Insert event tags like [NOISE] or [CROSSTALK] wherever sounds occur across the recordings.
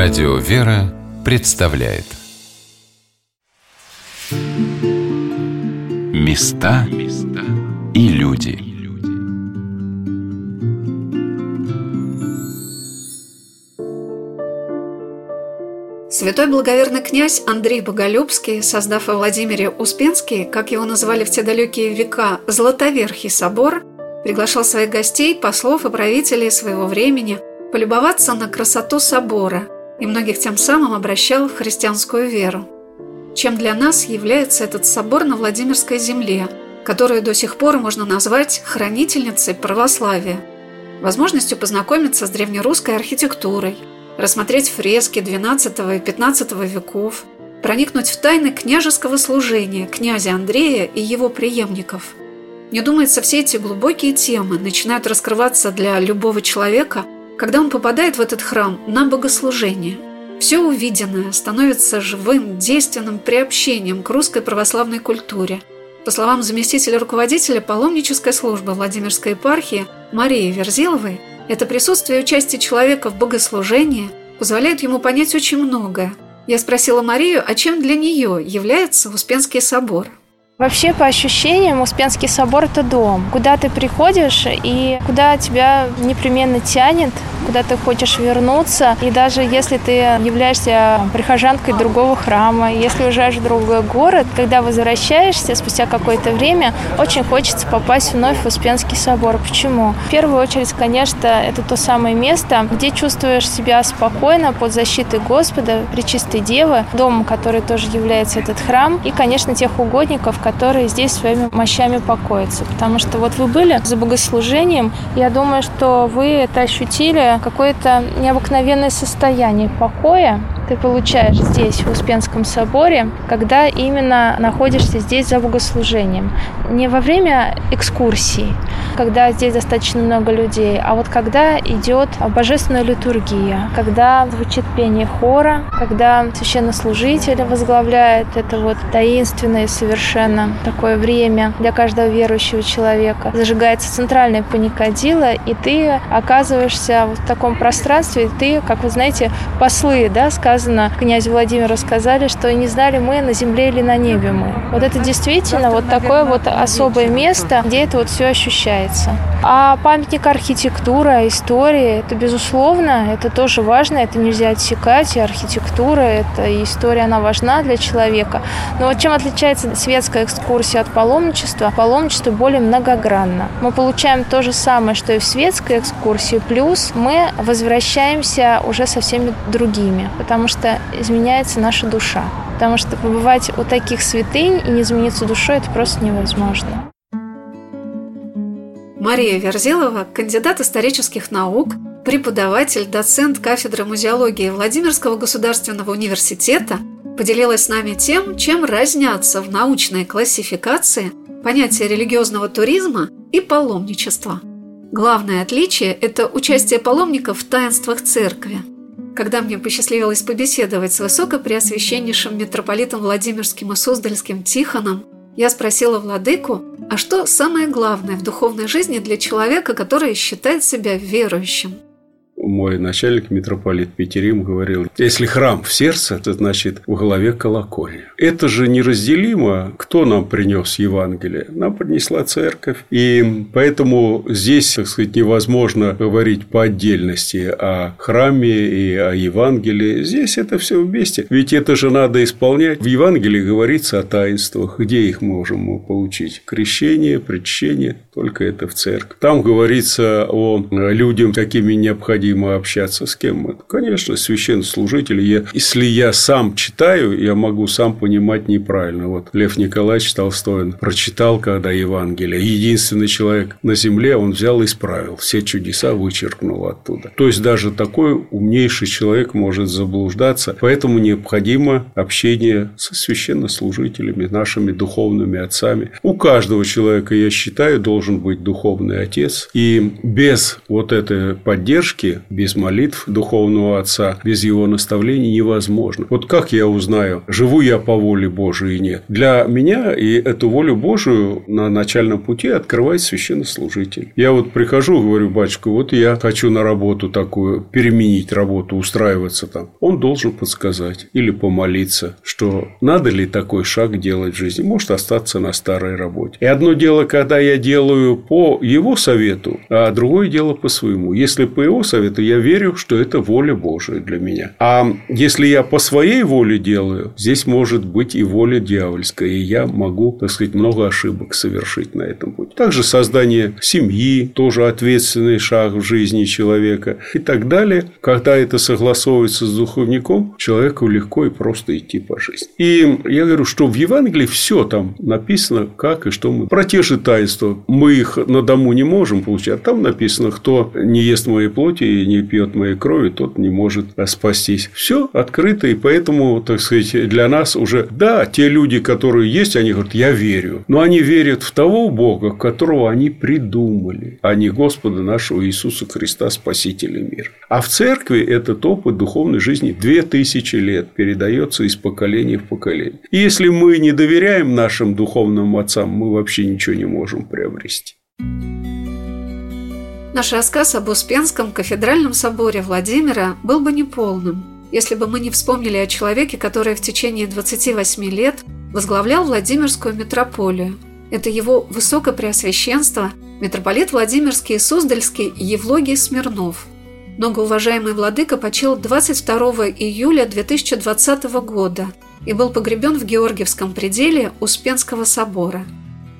Радио «Вера» представляет. Места и люди. Святой благоверный князь Андрей Боголюбский, создав во Владимире Успенский, как его называли в те далекие века, Златоверхий собор, приглашал своих гостей, послов и правителей своего времени полюбоваться на красоту собора и многих тем самым обращал в христианскую веру. Чем для нас является этот собор на Владимирской земле, которую до сих пор можно назвать хранительницей православия, возможностью познакомиться с древнерусской архитектурой – рассмотреть фрески XII и XV веков, проникнуть в тайны княжеского служения князя Андрея и его преемников. Мне думается, все эти глубокие темы начинают раскрываться для любого человека, когда он попадает в этот храм на богослужение. Все увиденное становится живым, действенным приобщением к русской православной культуре. По словам заместителя руководителя паломнической службы Владимирской епархии Марии Верзиловой, это присутствие и участие человека в богослужении позволяет ему понять очень многое. Я спросила Марию, а чем для нее является Успенский собор – Вообще, по ощущениям, Успенский собор – это дом, куда ты приходишь и куда тебя непременно тянет, куда ты хочешь вернуться. И даже если ты являешься прихожанкой другого храма, если уезжаешь в другой город, когда возвращаешься спустя какое-то время, очень хочется попасть вновь в Успенский собор. Почему? В первую очередь, конечно, это то самое место, где чувствуешь себя спокойно под защитой Господа, Пречистой Девы, домом, который тоже является этот храм, и, конечно, тех угодников, которые здесь своими мощами покоятся. Потому что вот вы были за богослужением, я думаю, что вы это ощутили, какое-то необыкновенное состояние покоя, ты получаешь здесь, в Успенском соборе, когда именно находишься здесь за богослужением. Не во время экскурсий, когда здесь достаточно много людей, а вот когда идет божественная литургия, когда звучит пение хора, когда священнослужитель возглавляет это вот таинственное совершенно такое время для каждого верующего человека. Зажигается центральное паникадило, и ты оказываешься в таком пространстве, ты, как вы знаете, послы, да, сказано сказано, князю Владимиру сказали, что не знали мы, на земле или на небе мы. Вот это действительно вот такое вот особое место, где это вот все ощущается. А памятник архитектура, история, это безусловно, это тоже важно, это нельзя отсекать, и архитектура, это и история, она важна для человека. Но вот чем отличается светская экскурсия от паломничества? Паломничество более многогранно. Мы получаем то же самое, что и в светской экскурсии, плюс мы возвращаемся уже со всеми другими, потому что изменяется наша душа. Потому что побывать у таких святынь и не измениться душой – это просто невозможно. Мария Верзилова, кандидат исторических наук, преподаватель, доцент кафедры музеологии Владимирского государственного университета, поделилась с нами тем, чем разнятся в научной классификации понятия религиозного туризма и паломничества. Главное отличие – это участие паломников в таинствах церкви – когда мне посчастливилось побеседовать с высокопреосвященнейшим митрополитом Владимирским и Суздальским Тихоном, я спросила владыку, а что самое главное в духовной жизни для человека, который считает себя верующим – мой начальник, митрополит Петерим, говорил, если храм в сердце, это значит в голове колокольня. Это же неразделимо, кто нам принес Евангелие. Нам принесла церковь. И поэтому здесь, так сказать, невозможно говорить по отдельности о храме и о Евангелии. Здесь это все вместе. Ведь это же надо исполнять. В Евангелии говорится о таинствах. Где их можем получить? Крещение, причащение. Только это в церкви. Там говорится о людях, какими необходимо необходимо общаться с кем? Это, конечно, священнослужители. Я, если я сам читаю, я могу сам понимать неправильно. Вот Лев Николаевич Толстой прочитал, когда Евангелие. Единственный человек на земле, он взял и исправил. Все чудеса вычеркнул оттуда. То есть, даже такой умнейший человек может заблуждаться. Поэтому необходимо общение со священнослужителями, нашими духовными отцами. У каждого человека, я считаю, должен быть духовный отец. И без вот этой поддержки без молитв духовного отца, без его наставлений невозможно. Вот как я узнаю, живу я по воле Божией или нет? Для меня и эту волю Божию на начальном пути открывает священнослужитель. Я вот прихожу, говорю, батюшка, вот я хочу на работу такую, переменить работу, устраиваться там. Он должен подсказать или помолиться, что надо ли такой шаг делать в жизни. Может остаться на старой работе. И одно дело, когда я делаю по его совету, а другое дело по своему. Если по его совету, я верю, что это воля Божия для меня. А если я по своей воле делаю, здесь может быть и воля дьявольская, и я могу, так сказать, много ошибок совершить на этом пути. Также создание семьи, тоже ответственный шаг в жизни человека и так далее. Когда это согласовывается с духовником, человеку легко и просто идти по жизни. И я говорю, что в Евангелии все там написано, как и что мы. Про те же таинства. Мы их на дому не можем получать. Там написано, кто не ест моей плоти и не пьет моей крови, тот не может спастись. Все открыто, и поэтому, так сказать, для нас уже, да, те люди, которые есть, они говорят, я верю. Но они верят в того Бога, которого они придумали, а не Господа нашего Иисуса Христа, Спасителя мира. А в церкви этот опыт духовной жизни две тысячи лет передается из поколения в поколение. И если мы не доверяем нашим духовным отцам, мы вообще ничего не можем приобрести. Наш рассказ об Успенском кафедральном соборе Владимира был бы неполным, если бы мы не вспомнили о человеке, который в течение 28 лет возглавлял Владимирскую митрополию. Это его высокопреосвященство, митрополит Владимирский и Суздальский Евлогий Смирнов. Многоуважаемый владыка почил 22 июля 2020 года и был погребен в Георгиевском пределе Успенского собора.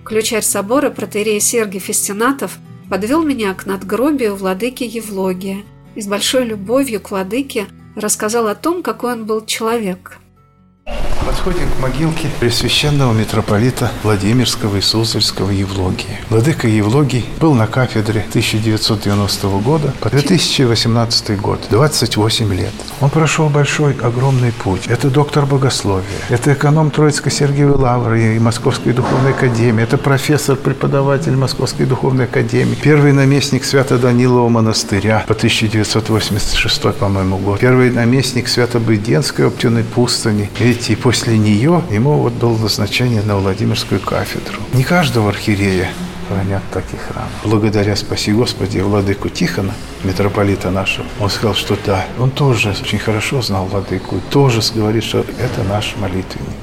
Ключарь собора протерей Сергий Фестинатов подвел меня к надгробию владыки Евлогия и с большой любовью к владыке рассказал о том, какой он был человек – Подходим к могилке Пресвященного митрополита Владимирского и Суздальского Евлогия. Владыка Евлогий был на кафедре 1990 года по 2018 год, 28 лет. Он прошел большой, огромный путь. Это доктор богословия, это эконом Троицкой Сергиевой Лавры и Московской Духовной Академии, это профессор, преподаватель Московской Духовной Академии, первый наместник Свято-Данилова монастыря по 1986, по-моему, год, первый наместник Свято-Быденской оптюной пустыни. Видите, и после после нее ему вот было назначение на Владимирскую кафедру. Не каждого архиерея хранят таких храм. Благодаря, спаси Господи, владыку Тихона, митрополита нашего, он сказал, что да, он тоже очень хорошо знал владыку, тоже говорит, что это наш молитвенник.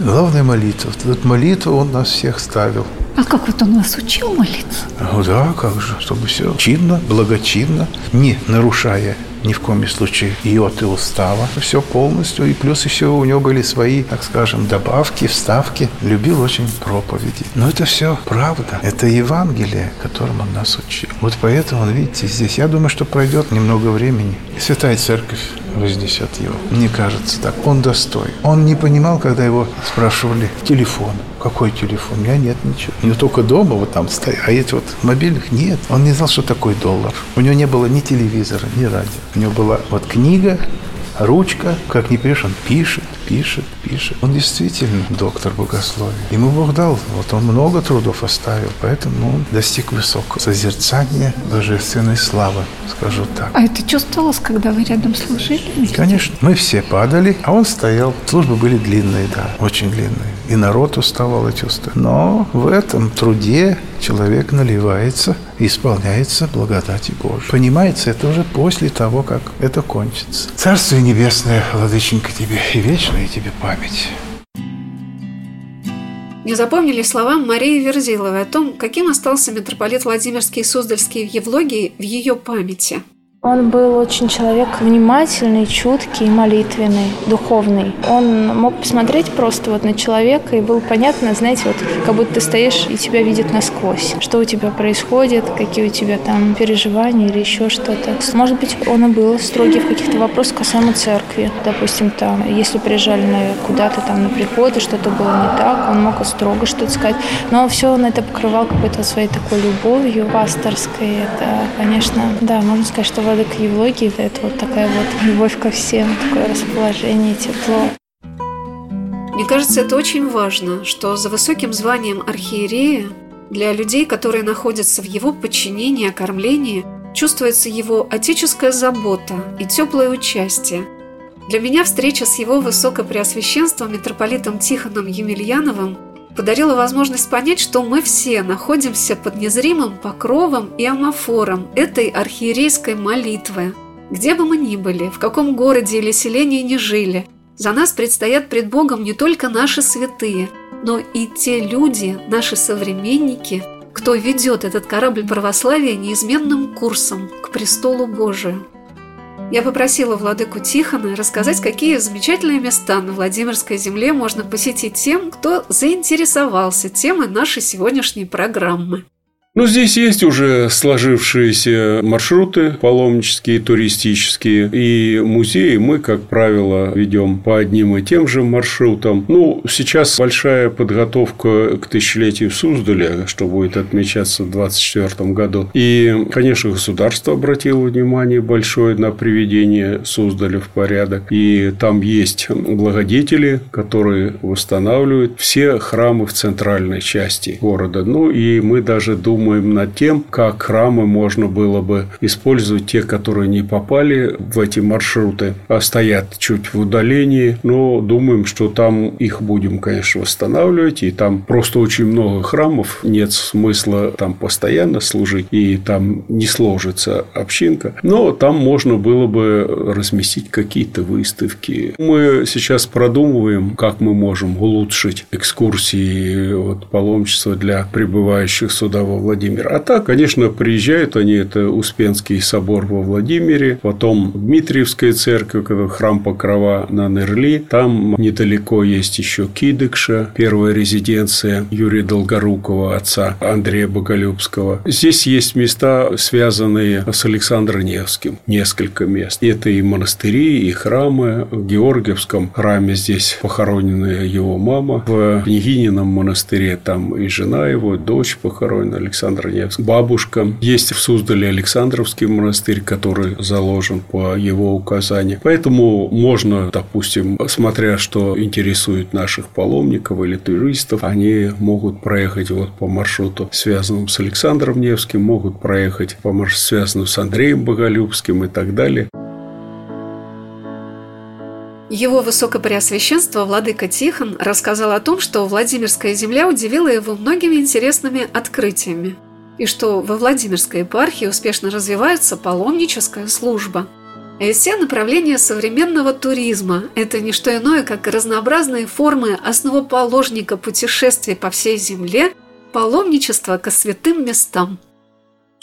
Главная молитва. Вот молитву он нас всех ставил. А как вот он вас учил молиться? Ну да, как же, чтобы все чинно, благочинно, не нарушая ни в коем случае йоты устава. Все полностью. И плюс еще у него были свои, так скажем, добавки, вставки. Любил очень проповеди. Но это все правда. Это Евангелие, которым он нас учил. Вот поэтому, видите, здесь, я думаю, что пройдет немного времени. Святая Церковь вознесет его. Мне кажется так. Он достоин. Он не понимал, когда его спрашивали телефон. Какой телефон? У меня нет ничего. У него только дома вот там стоит. А эти вот мобильных нет. Он не знал, что такое доллар. У него не было ни телевизора, ни радио. У него была вот книга, ручка, как не пишешь, он пишет, пишет, пишет. Он действительно доктор богословия. Ему Бог дал, вот он много трудов оставил, поэтому он достиг высокого созерцания божественной славы, скажу так. А это чувствовалось, когда вы рядом служили? Конечно. Мы все падали, а он стоял. Службы были длинные, да, очень длинные. И народ уставал и чувствовал. Но в этом труде человек наливается и исполняется благодати Божией. Понимается это уже после того, как это кончится. Царствие Небесное, Владыченька, тебе и вечная тебе память. Не запомнили слова Марии Верзиловой о том, каким остался митрополит Владимирский и Суздальский в Евлогии в ее памяти – он был очень человек внимательный, чуткий, молитвенный, духовный. Он мог посмотреть просто вот на человека, и было понятно, знаете, вот как будто ты стоишь и тебя видит насквозь. Что у тебя происходит, какие у тебя там переживания или еще что-то. Может быть, он и был строгий в каких-то вопросах касаемо церкви. Допустим, там, если приезжали на, куда-то там на приходы, что-то было не так, он мог строго что-то сказать. Но все он это покрывал какой-то своей такой любовью пасторской. Это, конечно, да, можно сказать, что владыка Евлогии – это вот такая вот любовь ко всем, такое расположение, тепло. Мне кажется, это очень важно, что за высоким званием архиерея для людей, которые находятся в его подчинении, окормлении, чувствуется его отеческая забота и теплое участие. Для меня встреча с его высокопреосвященством митрополитом Тихоном Емельяновым подарила возможность понять, что мы все находимся под незримым покровом и амофором этой архиерейской молитвы. Где бы мы ни были, в каком городе или селении ни жили, за нас предстоят пред Богом не только наши святые, но и те люди, наши современники, кто ведет этот корабль православия неизменным курсом к престолу Божию. Я попросила владыку Тихона рассказать, какие замечательные места на Владимирской земле можно посетить тем, кто заинтересовался темой нашей сегодняшней программы. Ну, здесь есть уже сложившиеся маршруты паломнические, туристические. И музеи мы, как правило, ведем по одним и тем же маршрутам. Ну, сейчас большая подготовка к тысячелетию Суздаля, что будет отмечаться в 2024 году. И, конечно, государство обратило внимание большое на приведение Суздаля в порядок. И там есть благодетели, которые восстанавливают все храмы в центральной части города. Ну, и мы даже думаем, думаем над тем, как храмы можно было бы использовать, те, которые не попали в эти маршруты, а стоят чуть в удалении, но думаем, что там их будем, конечно, восстанавливать, и там просто очень много храмов, нет смысла там постоянно служить, и там не сложится общинка, но там можно было бы разместить какие-то выставки. Мы сейчас продумываем, как мы можем улучшить экскурсии вот, паломничества для прибывающих сюда во Владимир. А так, конечно, приезжают они, это Успенский собор во Владимире, потом Дмитриевская церковь, храм Покрова на Нерли, там недалеко есть еще Кидыкша, первая резиденция Юрия Долгорукова, отца Андрея Боголюбского. Здесь есть места, связанные с Александром Невским, несколько мест. Это и монастыри, и храмы. В Георгиевском храме здесь похоронена его мама. В Княгинином монастыре там и жена его, дочь похоронена, Александр Александра Невского. Бабушка. Есть в Суздале Александровский монастырь, который заложен по его указанию. Поэтому можно, допустим, смотря что интересует наших паломников или туристов, они могут проехать вот по маршруту, связанному с Александром Невским, могут проехать по маршруту, связанному с Андреем Боголюбским и так далее. Его Высокопреосвященство Владыка Тихон рассказал о том, что Владимирская земля удивила его многими интересными открытиями, и что во Владимирской епархии успешно развивается паломническая служба. И все направления современного туризма – это не что иное, как разнообразные формы основоположника путешествий по всей земле, паломничество ко святым местам –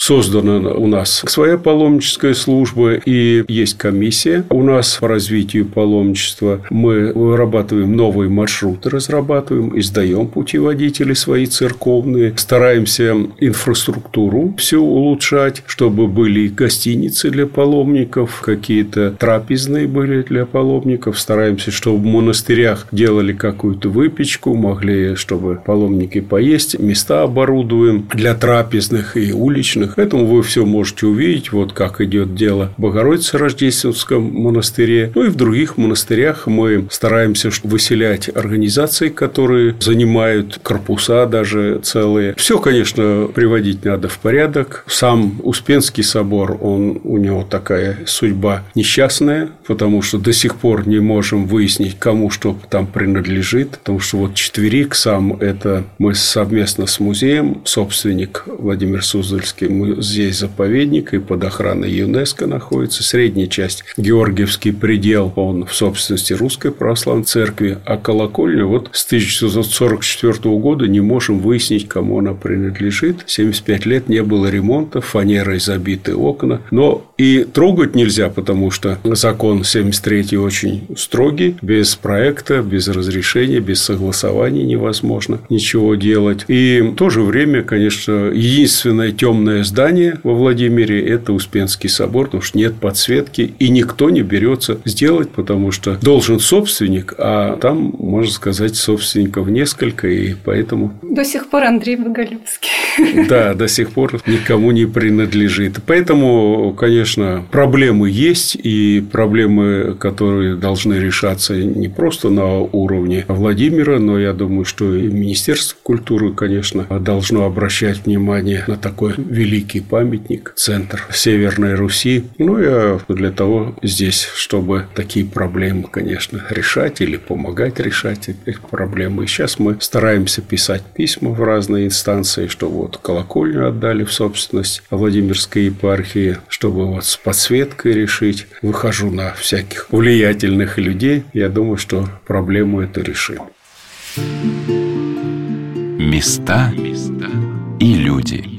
создана у нас своя паломническая служба и есть комиссия у нас по развитию паломничества. Мы вырабатываем новые маршруты, разрабатываем, издаем путеводители свои церковные, стараемся инфраструктуру все улучшать, чтобы были гостиницы для паломников, какие-то трапезные были для паломников. Стараемся, чтобы в монастырях делали какую-то выпечку, могли, чтобы паломники поесть. Места оборудуем для трапезных и уличных Поэтому вы все можете увидеть, вот как идет дело в Богородице Рождественском монастыре. Ну и в других монастырях мы стараемся выселять организации, которые занимают корпуса даже целые. Все, конечно, приводить надо в порядок. Сам Успенский собор, он, у него такая судьба несчастная, потому что до сих пор не можем выяснить, кому что там принадлежит. Потому что вот четверик сам, это мы совместно с музеем, собственник Владимир Суздальский, здесь заповедник и под охраной ЮНЕСКО находится. Средняя часть Георгиевский предел, он в собственности Русской Православной Церкви, а колокольня вот с 1944 года не можем выяснить, кому она принадлежит. 75 лет не было ремонта, фанерой забиты окна. Но и трогать нельзя, потому что закон 73 очень строгий, без проекта, без разрешения, без согласования невозможно ничего делать. И в то же время, конечно, единственное темное здание во Владимире – это Успенский собор, потому что нет подсветки, и никто не берется сделать, потому что должен собственник, а там, можно сказать, собственников несколько, и поэтому… До сих пор Андрей Боголюбский. [LAUGHS] Да, до сих пор никому не принадлежит. Поэтому, конечно, проблемы есть, и проблемы, которые должны решаться не просто на уровне Владимира, но я думаю, что и Министерство культуры, конечно, должно обращать внимание на такой великий великий памятник, центр Северной Руси. Ну, я для того здесь, чтобы такие проблемы, конечно, решать или помогать решать эти проблемы. И сейчас мы стараемся писать письма в разные инстанции, что вот колокольню отдали в собственность Владимирской епархии, чтобы вот с подсветкой решить. Выхожу на всяких влиятельных людей. Я думаю, что проблему эту решим. Места и люди.